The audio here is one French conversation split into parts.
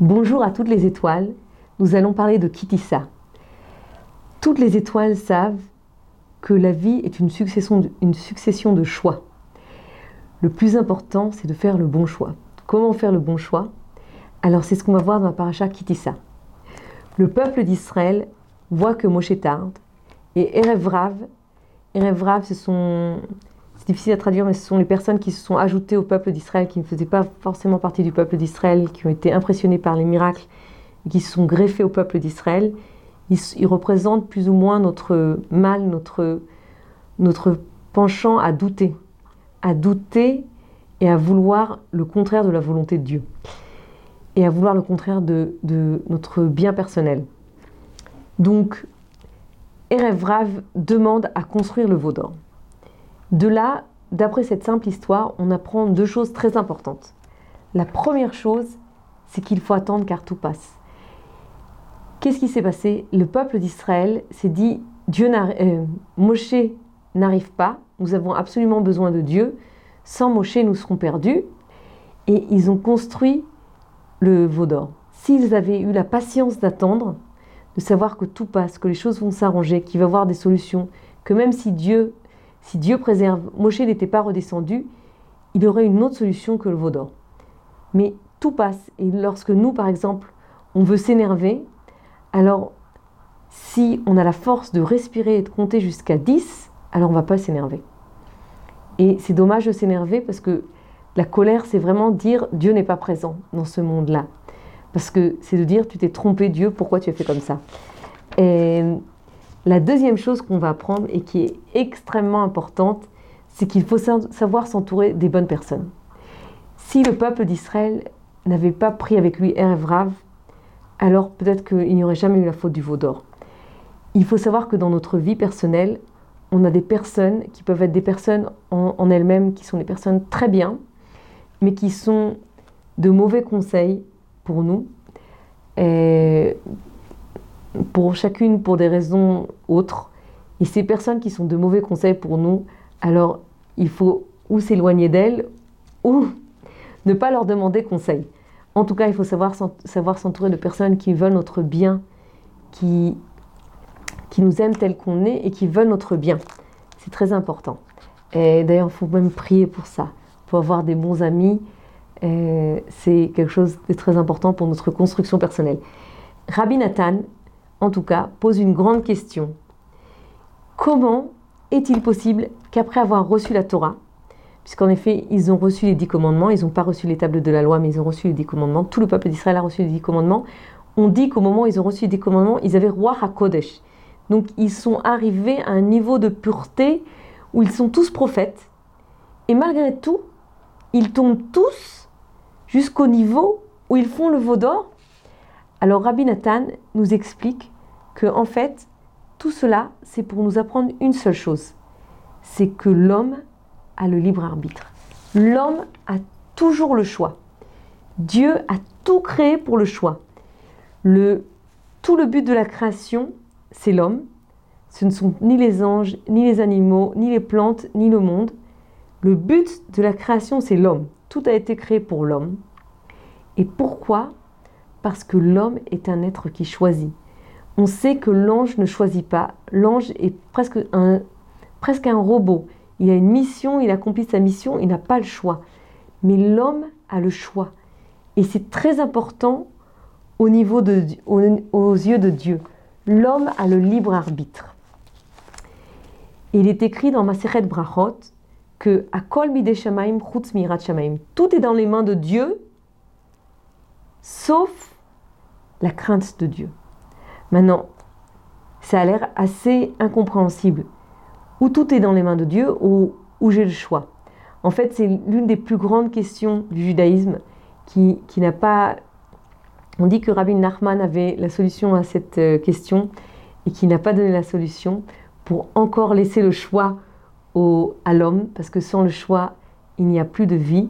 Bonjour à toutes les étoiles, nous allons parler de Kitissa. Toutes les étoiles savent que la vie est une succession de, choix. Le plus important, c'est de faire le bon choix. Comment faire le bon choix? Alors c'est ce qu'on va voir dans la paracha Kitissa. Le peuple d'Israël voit que Moshe tarde et Erev Rav, Erev Rav, ce sont c'est difficile à traduire, mais ce sont les personnes qui se sont ajoutées au peuple d'Israël, qui ne faisaient pas forcément partie du peuple d'Israël, qui ont été impressionnés par les miracles, qui se sont greffés au peuple d'Israël. Ils, représentent plus ou moins notre mal, notre, penchant à douter, à douter et à vouloir le contraire de la volonté de Dieu, et à vouloir le contraire de, de notre bien personnel. Donc, Erev Rav demande à construire le veau d'or. De là, d'après cette simple histoire, on apprend deux choses très importantes. La première chose, c'est qu'il faut attendre car tout passe. Qu'est-ce qui s'est passé? Le peuple d'Israël s'est dit Dieu euh, n'arrive pas, nous avons absolument besoin de Dieu, sans Moshe nous serons perdus. Et ils ont construit le veau d'or. S'ils avaient eu la patience d'attendre, de savoir que tout passe, que les choses vont s'arranger, qu'il va y avoir des solutions, que même si Dieu si Dieu préserve, Moshe n'était pas redescendu, il aurait une autre solution que le veau d'or. Mais tout passe. Et lorsque nous, par exemple, on veut s'énerver, alors si on a la force de respirer et de compter jusqu'à 10, alors on ne va pas s'énerver. Et c'est dommage de s'énerver parce que la colère, c'est vraiment dire Dieu n'est pas présent dans ce monde-là. Parce que c'est de dire tu t'es trompé Dieu, pourquoi tu as fait comme ça? Et la deuxième chose qu'on va apprendre et qui est extrêmement importante, c'est qu'il faut savoir s'entourer des bonnes personnes. Si le peuple d'Israël n'avait pas pris avec lui Erev Rav, alors peut-être qu'il n'y aurait jamais eu la faute du veau d'or. Il faut savoir que dans notre vie personnelle, on a des personnes qui peuvent être des personnes en, elles-mêmes, qui sont des personnes très bien, mais qui sont de mauvais conseils pour nous. Pour chacune pour des raisons autres. Et ces personnes qui sont de mauvais conseils pour nous, alors il faut ou s'éloigner d'elles ou ne pas leur demander conseil. En tout cas, il faut savoir, s'entourer de personnes qui veulent notre bien, qui, qui nous aiment tel qu'on est et qui veulent notre bien. C'est très important. Et d'ailleurs, il faut même prier pour ça, pour avoir des bons amis. C'est quelque chose de très important pour notre construction personnelle. Rabbi Nathan, en tout cas, pose une grande question. Comment est-il possible qu'après avoir reçu la Torah, puisqu'en effet, ils ont reçu les dix commandements, ils n'ont pas reçu les tables de la loi, mais ils ont reçu les dix commandements, tout le peuple d'Israël a reçu les dix commandements, on dit qu'au moment où ils ont reçu les dix commandements, ils avaient roi HaKodesh. Donc ils sont arrivés à un niveau de pureté où ils sont tous prophètes. Et malgré tout, ils tombent tous jusqu'au niveau où ils font le veau d'or. Alors Rabbi Nathan nous explique que en fait, tout cela, c'est pour nous apprendre une seule chose, c'est que l'homme a le libre arbitre. L'homme a toujours le choix. Dieu a tout créé pour le choix. Le, tout le but de la création, c'est l'homme. Ce ne sont ni les anges, ni les animaux, ni les plantes, ni le monde. Le but de la création, c'est l'homme. Tout a été créé pour l'homme. Et pourquoi Parce que l'homme est un être qui choisit on sait que l'ange ne choisit pas. L'ange est presque un, presque un robot. Il a une mission, il accomplit sa mission, il n'a pas le choix. Mais l'homme a le choix. Et c'est très important au niveau de, aux, yeux de Dieu. L'homme a le libre arbitre. Il est écrit dans Maseret Brachot que Akol Mirat. Tout est dans les mains de Dieu, sauf la crainte de Dieu. Maintenant, ça a l'air assez incompréhensible. Ou tout est dans les mains de Dieu, ou, j'ai le choix. En fait, c'est l'une des plus grandes questions du judaïsme qui, n'a pas... On dit que Rabbi Nachman avait la solution à cette euh, question et qui n'a pas donné la solution pour encore laisser le choix au, à l'homme, parce que sans le choix, il n'y a plus de vie.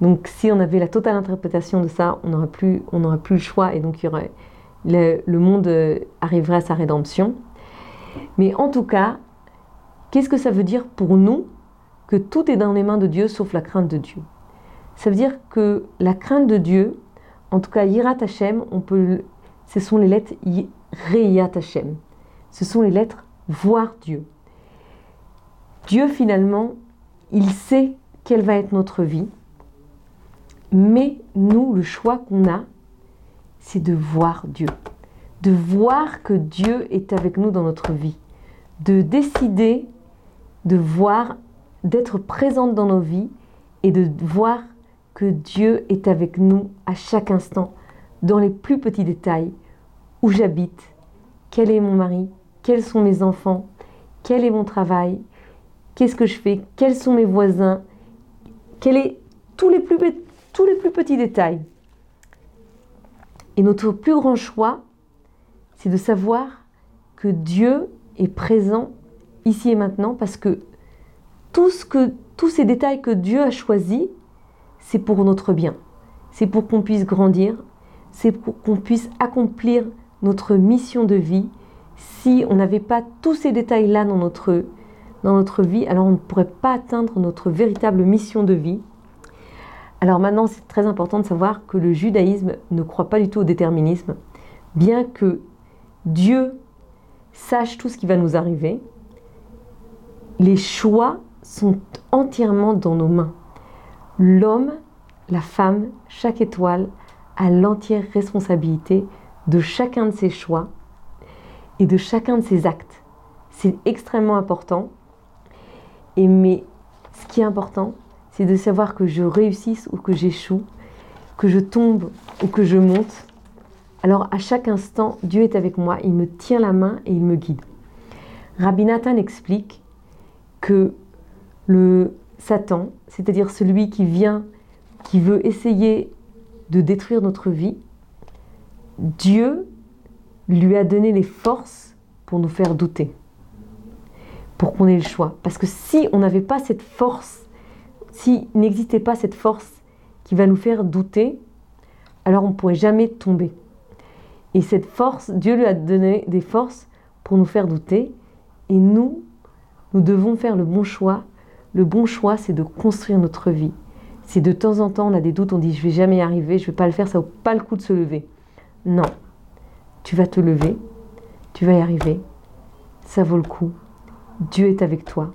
Donc si on avait la totale interprétation de ça, on n'aurait plus, plus le choix et donc il y aurait le, monde euh, arriverait à sa rédemption. Mais en tout cas, qu'est-ce que ça veut dire pour nous que tout est dans les mains de Dieu sauf la crainte de Dieu? Ça veut dire que la crainte de Dieu, en tout cas Yirat Hashem, on peut, ce sont les lettres Reyat Hashem. Ce sont les lettres voir Dieu. Dieu finalement, il sait quelle va être notre vie, mais nous, le choix qu'on a, c'est de voir Dieu, de voir que Dieu est avec nous dans notre vie, de décider de voir, d'être présente dans nos vies et de voir que Dieu est avec nous à chaque instant, dans les plus petits détails, où j'habite, quel est mon mari, quels sont mes enfants, quel est mon travail, qu'est-ce que je fais, quels sont mes voisins, quel est tous les plus, tous les plus petits détails. Et notre plus grand choix, c'est de savoir que Dieu est présent ici et maintenant parce que, tous ces détails que Dieu a choisis, c'est pour notre bien. C'est pour qu'on puisse grandir, c'est pour qu'on puisse accomplir notre mission de vie. Si on n'avait pas tous ces détails-là dans notre, dans notre vie, alors on ne pourrait pas atteindre notre véritable mission de vie. Alors maintenant, c'est très important de savoir que le judaïsme ne croit pas du tout au déterminisme, bien que Dieu sache tout ce qui va nous arriver, les choix sont entièrement dans nos mains. L'homme, la femme, chaque étoile a l'entière responsabilité de chacun de ses choix et de chacun de ses actes. C'est extrêmement important. Et mais ce qui est important, c'est de savoir que je réussisse ou que j'échoue, que je tombe ou que je monte. Alors à chaque instant, Dieu est avec moi, il me tient la main et il me guide. Rabbi Nathan explique que le Satan, c'est-à-dire celui qui vient, qui veut essayer de détruire notre vie, Dieu lui a donné les forces pour nous faire douter, pour qu'on ait le choix. Parce que si on n'avait pas cette force, s'il n'existait pas cette force qui va nous faire douter, alors on ne pourrait jamais tomber. Et cette force, Dieu lui a donné des forces pour nous faire douter. Et nous, nous devons faire le bon choix. Le bon choix, c'est de construire notre vie. Si de temps en temps on a des doutes, on dit je vais jamais y arriver, je vais pas le faire, ça vaut pas le coup de se lever. Non, tu vas te lever, tu vas y arriver, ça vaut le coup. Dieu est avec toi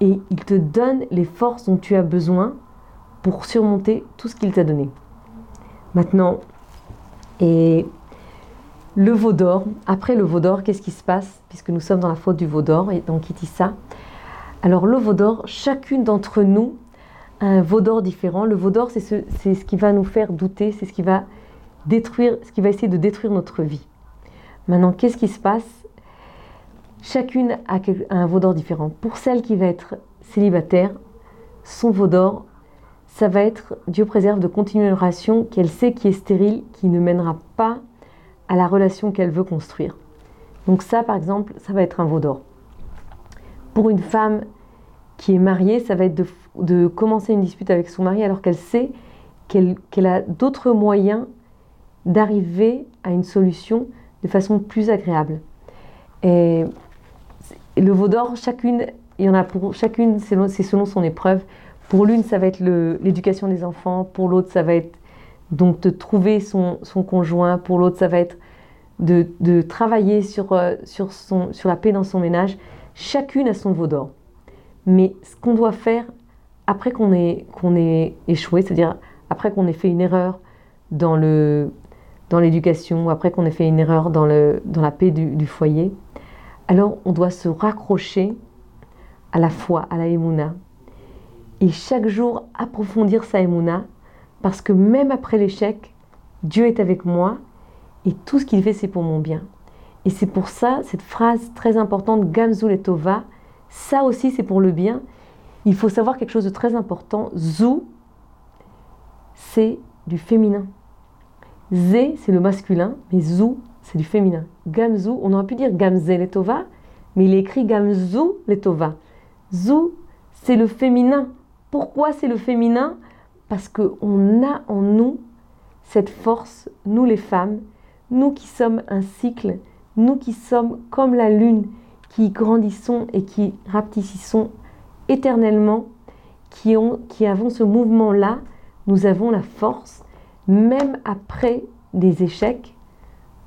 et il te donne les forces dont tu as besoin pour surmonter tout ce qu'il t'a donné. Maintenant, et le veau d'or, après le veau d'or, qu'est-ce qui se passe Puisque nous sommes dans la faute du veau d'or et dans Kitissa. Alors le veau d'or, chacune d'entre nous a un veau d'or différent. Le veau d'or, c'est ce, ce, qui va nous faire douter, c'est ce qui va détruire, ce qui va essayer de détruire notre vie. Maintenant, qu'est-ce qui se passe Chacune a un veau d'or différent. Pour celle qui va être célibataire, son veau d'or, ça va être Dieu préserve de continuer une relation qu'elle sait qui est stérile, qui ne mènera pas à la relation qu'elle veut construire. Donc ça, par exemple, ça va être un veau d'or. Pour une femme qui est mariée, ça va être de, commencer une dispute avec son mari alors qu'elle sait qu'elle a d'autres moyens d'arriver à une solution de façon plus agréable. Et, le veau d'or, chacune, il y en a pour chacune, c'est selon son épreuve. Pour l'une, ça va être l'éducation des enfants. Pour l'autre, ça va être donc de trouver son, conjoint, pour l'autre ça va être de, travailler sur, euh, son, sur la paix dans son ménage. Chacune a son veau d'or. Mais ce qu'on doit faire après qu'on ait, qu'on ait échoué, c'est-à-dire après qu'on ait fait une erreur dans, le, dans l'éducation, après qu'on ait fait une erreur dans, le, dans la paix du, foyer, alors on doit se raccrocher à la foi, à la émouna. Et chaque jour approfondir sa émouna parce que même après l'échec, Dieu est avec moi et tout ce qu'il fait, c'est pour mon bien. Et c'est pour ça, cette phrase très importante, Gamzul et Tova, ça aussi, c'est pour le bien. Il faut savoir quelque chose de très important. Zou, c'est du féminin. Zé, c'est le masculin, mais Zou, c'est du féminin. Gamzou, on aurait pu dire Gamze Tova, mais il est écrit Gamzou Tova. Zou, c'est le féminin. Pourquoi c'est le féminin? Parce qu'on a en nous cette force, nous les femmes, nous qui sommes un cycle, nous qui sommes comme la lune, qui grandissons et qui rapetissons éternellement, qui, ont, qui avons ce mouvement-là, nous avons la force même après des échecs,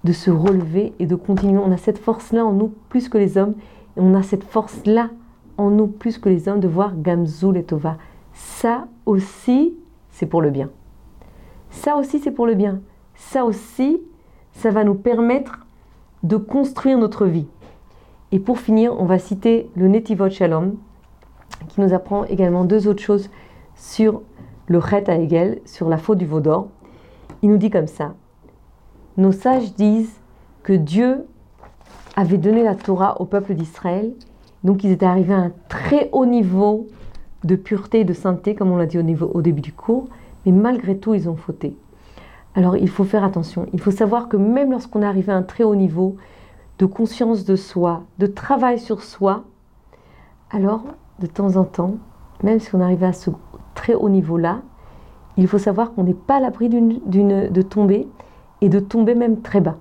de se relever et de continuer. On a cette force-là en nous plus que les hommes. Et on a cette force-là en nous plus que les hommes de voir Gamzul et Tova. Ça aussi, c'est pour le bien. Ça aussi, c'est pour le bien. Ça aussi, ça va nous permettre de construire notre vie. Et pour finir, on va citer le Netivot Shalom, qui nous apprend également deux autres choses sur le Chet à Hegel, sur la faute du veau d'or. Il nous dit comme ça Nos sages disent que Dieu avait donné la Torah au peuple d'Israël, donc ils étaient arrivés à un très haut niveau de pureté et de sainteté, comme on l'a dit au, niveau, au début du cours, mais malgré tout, ils ont fauté. Alors il faut faire attention, il faut savoir que même lorsqu'on est arrivé à un très haut niveau de conscience de soi, de travail sur soi, alors de temps en temps, même si on arrive à ce très haut niveau-là, il faut savoir qu'on n'est pas à l'abri de tomber et de tomber même très bas.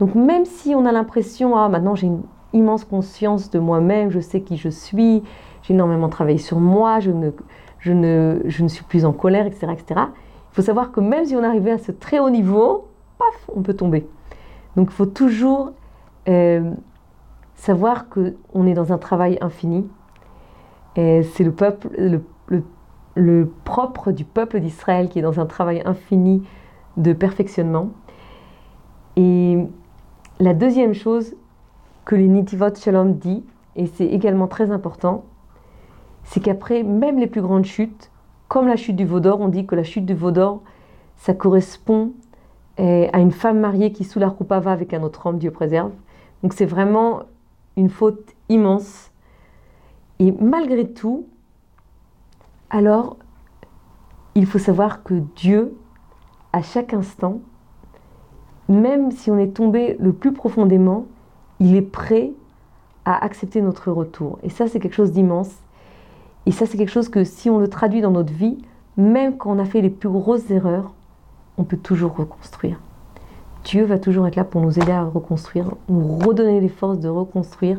Donc même si on a l'impression, ah maintenant j'ai une immense conscience de moi-même, je sais qui je suis, j'ai énormément travaillé sur moi, je ne, je ne, je ne suis plus en colère, etc., etc. Il faut savoir que même si on arrivait à ce très haut niveau, paf, on peut tomber. Donc il faut toujours euh, savoir qu'on est dans un travail infini. C'est le peuple, le, le, propre du peuple d'Israël qui est dans un travail infini de perfectionnement. Et la deuxième chose que les Nitivot Shalom dit, et c'est également très important, c'est qu'après même les plus grandes chutes, comme la chute du veau d'or, on dit que la chute du veau d'or, ça correspond eh, à une femme mariée qui sous la va avec un autre homme, Dieu préserve. Donc c'est vraiment une faute immense. Et malgré tout, alors, il faut savoir que Dieu, à chaque instant, même si on est tombé le plus profondément, il est prêt à accepter notre retour. Et ça, c'est quelque chose d'immense. Et ça, c'est quelque chose que si on le traduit dans notre vie, même quand on a fait les plus grosses erreurs, on peut toujours reconstruire. Dieu va toujours être là pour nous aider à reconstruire, nous redonner les forces de reconstruire.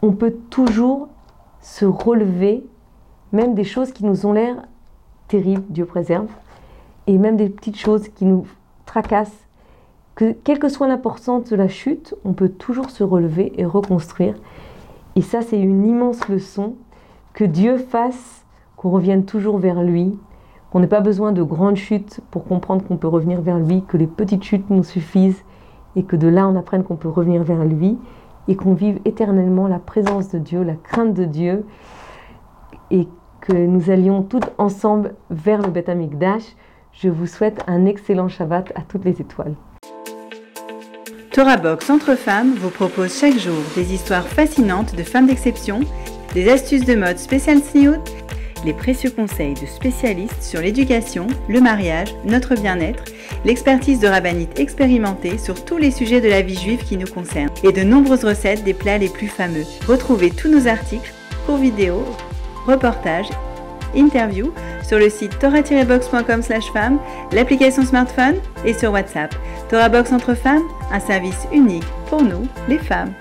On peut toujours se relever, même des choses qui nous ont l'air terribles, Dieu préserve, et même des petites choses qui nous tracassent. Que, quelle que soit l'importance de la chute, on peut toujours se relever et reconstruire. Et ça, c'est une immense leçon que Dieu fasse qu'on revienne toujours vers lui, qu'on n'ait pas besoin de grandes chutes pour comprendre qu'on peut revenir vers lui, que les petites chutes nous suffisent et que de là on apprenne qu'on peut revenir vers lui et qu'on vive éternellement la présence de Dieu, la crainte de Dieu et que nous allions toutes ensemble vers le Beth Amikdash. Je vous souhaite un excellent Shabbat à toutes les étoiles. Box Entre Femmes vous propose chaque jour des histoires fascinantes de femmes d'exception des astuces de mode spécial sniout, les précieux conseils de spécialistes sur l'éducation, le mariage, notre bien-être, l'expertise de rabbinites expérimentés sur tous les sujets de la vie juive qui nous concernent et de nombreuses recettes des plats les plus fameux. Retrouvez tous nos articles, cours vidéo, reportages, interviews sur le site torah-box.com femme, l'application smartphone et sur WhatsApp. Torah Box entre femmes, un service unique pour nous, les femmes.